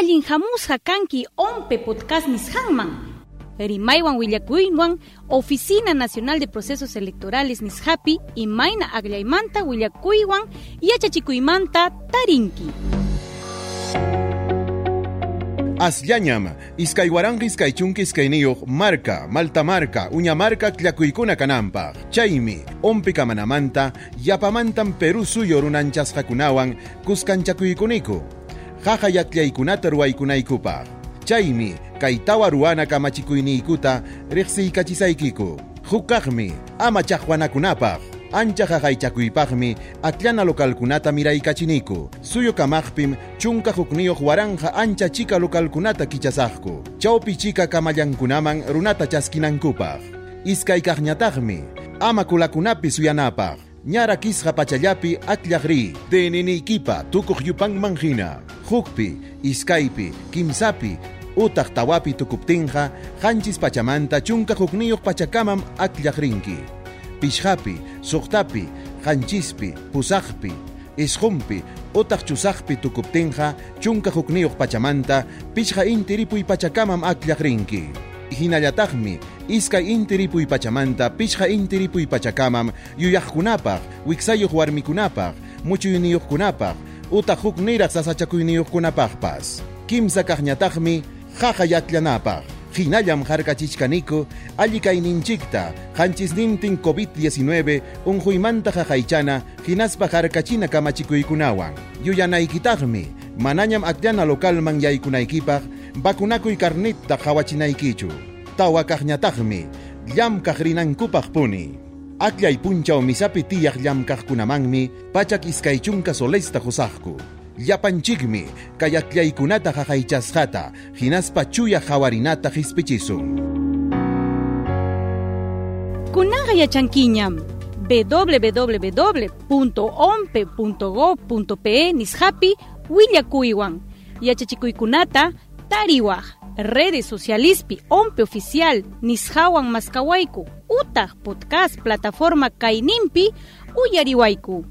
allin hamusqa kanki ompe podcast nisqanman rimaywan willakuywan Oficina Nacional de Procesos Electorales nishapi imayna agllaymanta willakuywan yachachikuymanta tarinki Asllañam, iskaywaranqa iskaychunki iskayniyuq marca, malta marca, uña marca tllakuykuna kananpaq. Chaymi, ompi kamanamanta, yapamantan Perú suyo runanchasqakunawan kuskanchakuykuniku. Jaja yatllaykunata ruwaykunaykupaq. Chaymi, kay tawa ruwana kamachikuyniykuta riqsiykachisaykiku. Hukaqmi, ama chaqwanakunapaq. ancha qaqaychakuypaqmi atllana localkunata miraykachiniku suyo kamaqpim chunka hukniyuq waranja ancha chika localkunata kichasaqku chawpi chika kamallankunaman runata chaskinankupaq iskay kaqñataqmi ama kulakunapi suyanapaq ñara kisqa pachallapi atllaq ri teneniykipa tukuq yupanman hina hukpi iskaypi kimsapi utaq tawapi tukuptinqa qanchis pachamanta chunka hukniyuq pachakamam atllaq rinki pishqapi, suqtapi, qanchispi, pusaqpi, isqumpi, utaq chusaqpi tukuptinqa chunka hukniyuq pachamanta pichqa inti ripuy pachakamam akllaq rinki. Hinallataqmi iskay inti ripuy pachamanta pichqa inti ripuy pachakamam yuyaqkunapaq, wiksayuq warmikunapaq, muchuyniyuqkunapaq, utaq huk niraq sasachakuyniyuqkunapaqpas. Kimsa kaqñataqmi jaja yatlanapaq. Hinallam harkachishkaniko, allikayninchikta, hanchisnintin COVID-19, unhuymanta jajaychana, hinaspa harkachina kamachikuykunawan. Yuyanaykitaqmi, manañam akllana localman yaykunaykipaq, vacunakuy carnitta hawachinaykichu. Tawa kaqñataqmi, llam kaqrinankupaq puni. Akllay punchaw misapi tiyaq llam kaqkunamanmi, pachak iskaychunka solesta husaqku llapanchikmi kayatlaykunata qaqaychasqata hinaspa chuya hawarinata hispichisun kunaqa yachankiñam www.ompe.gov.pe nishapi willakuywan. Yachachikuykunata tariwaq redes socialispi ompe oficial nishawan maskawayku utaq podcast plataforma kayninpi uyariwayku